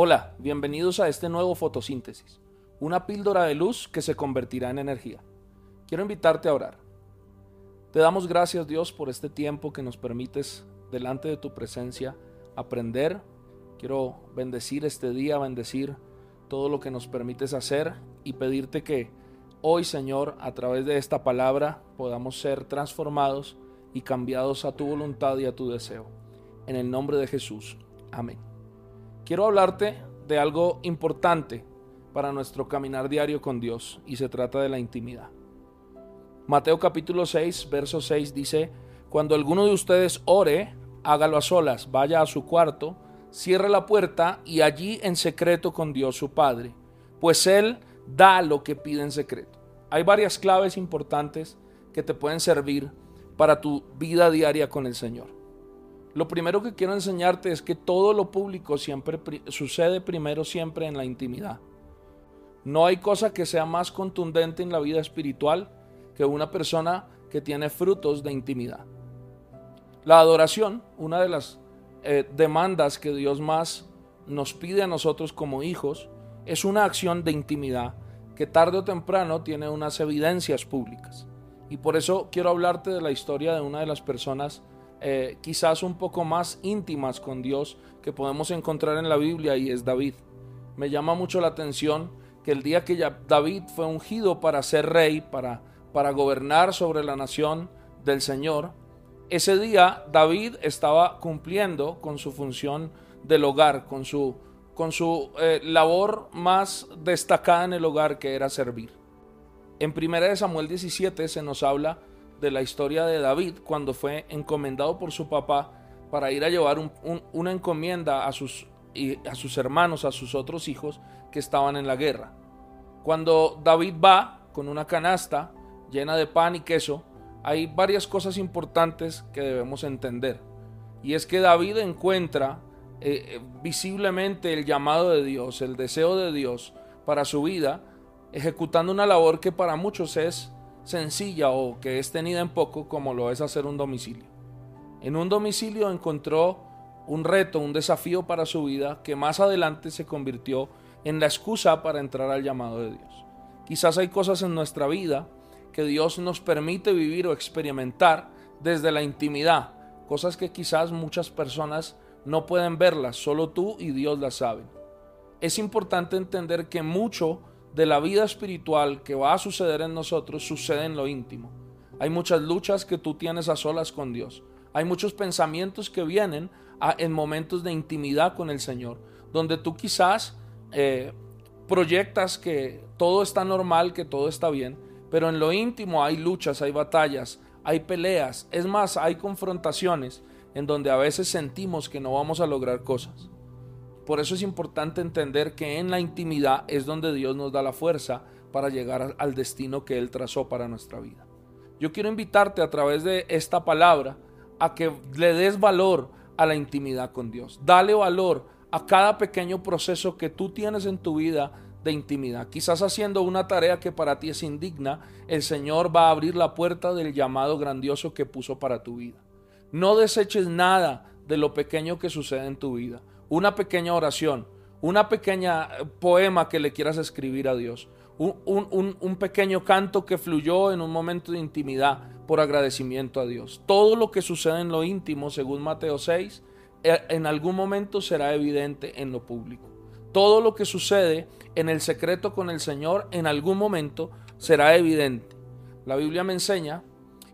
Hola, bienvenidos a este nuevo fotosíntesis, una píldora de luz que se convertirá en energía. Quiero invitarte a orar. Te damos gracias Dios por este tiempo que nos permites delante de tu presencia aprender. Quiero bendecir este día, bendecir todo lo que nos permites hacer y pedirte que hoy Señor a través de esta palabra podamos ser transformados y cambiados a tu voluntad y a tu deseo. En el nombre de Jesús. Amén quiero hablarte de algo importante para nuestro caminar diario con Dios y se trata de la intimidad. Mateo capítulo 6, verso 6 dice, cuando alguno de ustedes ore, hágalo a solas, vaya a su cuarto, cierre la puerta y allí en secreto con Dios su Padre, pues Él da lo que pide en secreto. Hay varias claves importantes que te pueden servir para tu vida diaria con el Señor. Lo primero que quiero enseñarte es que todo lo público siempre sucede primero siempre en la intimidad. No hay cosa que sea más contundente en la vida espiritual que una persona que tiene frutos de intimidad. La adoración, una de las eh, demandas que Dios más nos pide a nosotros como hijos, es una acción de intimidad que tarde o temprano tiene unas evidencias públicas. Y por eso quiero hablarte de la historia de una de las personas eh, quizás un poco más íntimas con Dios que podemos encontrar en la Biblia y es David. Me llama mucho la atención que el día que David fue ungido para ser rey, para, para gobernar sobre la nación del Señor, ese día David estaba cumpliendo con su función del hogar, con su, con su eh, labor más destacada en el hogar que era servir. En 1 Samuel 17 se nos habla de la historia de David cuando fue encomendado por su papá para ir a llevar una encomienda a sus, a sus hermanos, a sus otros hijos que estaban en la guerra. Cuando David va con una canasta llena de pan y queso, hay varias cosas importantes que debemos entender. Y es que David encuentra eh, eh, visiblemente el llamado de Dios, el deseo de Dios para su vida, ejecutando una labor que para muchos es sencilla o que es tenida en poco como lo es hacer un domicilio. En un domicilio encontró un reto, un desafío para su vida que más adelante se convirtió en la excusa para entrar al llamado de Dios. Quizás hay cosas en nuestra vida que Dios nos permite vivir o experimentar desde la intimidad, cosas que quizás muchas personas no pueden verlas, solo tú y Dios las saben. Es importante entender que mucho de la vida espiritual que va a suceder en nosotros sucede en lo íntimo. Hay muchas luchas que tú tienes a solas con Dios. Hay muchos pensamientos que vienen en momentos de intimidad con el Señor, donde tú quizás eh, proyectas que todo está normal, que todo está bien, pero en lo íntimo hay luchas, hay batallas, hay peleas, es más, hay confrontaciones en donde a veces sentimos que no vamos a lograr cosas. Por eso es importante entender que en la intimidad es donde Dios nos da la fuerza para llegar al destino que Él trazó para nuestra vida. Yo quiero invitarte a través de esta palabra a que le des valor a la intimidad con Dios. Dale valor a cada pequeño proceso que tú tienes en tu vida de intimidad. Quizás haciendo una tarea que para ti es indigna, el Señor va a abrir la puerta del llamado grandioso que puso para tu vida. No deseches nada de lo pequeño que sucede en tu vida una pequeña oración, una pequeña eh, poema que le quieras escribir a Dios, un, pequeño canto que fluyó en un momento de intimidad por agradecimiento a Dios. Todo lo que sucede en lo íntimo, según Mateo 6, eh, en algún momento será evidente en lo público. Todo lo que sucede en el secreto con el Señor, en algún momento será evidente. La Biblia me enseña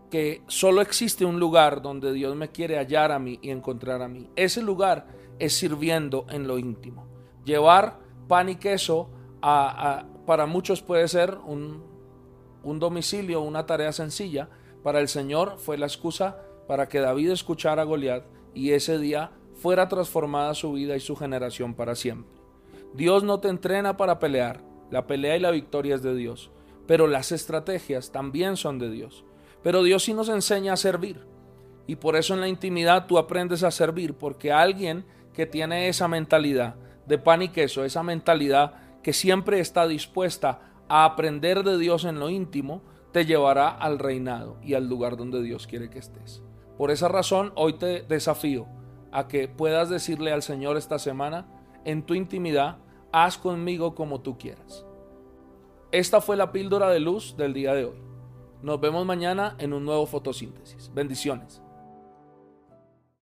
que solo existe un lugar donde Dios me quiere hallar a mí y encontrar a mí. Ese lugar es sirviendo en lo íntimo. Llevar pan y queso a, para muchos puede ser un, un domicilio, una tarea sencilla. Para el Señor fue la excusa para que David escuchara a Goliat y ese día fuera transformada su vida y su generación para siempre. Dios no te entrena para pelear, la pelea y la victoria es de Dios, pero las estrategias también son de Dios. Pero Dios sí nos enseña a servir. Y por eso en la intimidad tú aprendes a servir, porque alguien que tiene esa mentalidad de pan y queso, esa mentalidad que siempre está dispuesta a aprender de Dios en lo íntimo, te llevará al reinado y al lugar donde Dios quiere que estés. Por esa razón, hoy te desafío a que puedas decirle al Señor esta semana, en tu intimidad, haz conmigo como tú quieras. Esta fue la píldora de luz del día de hoy. Nos vemos mañana en un nuevo fotosíntesis. Bendiciones.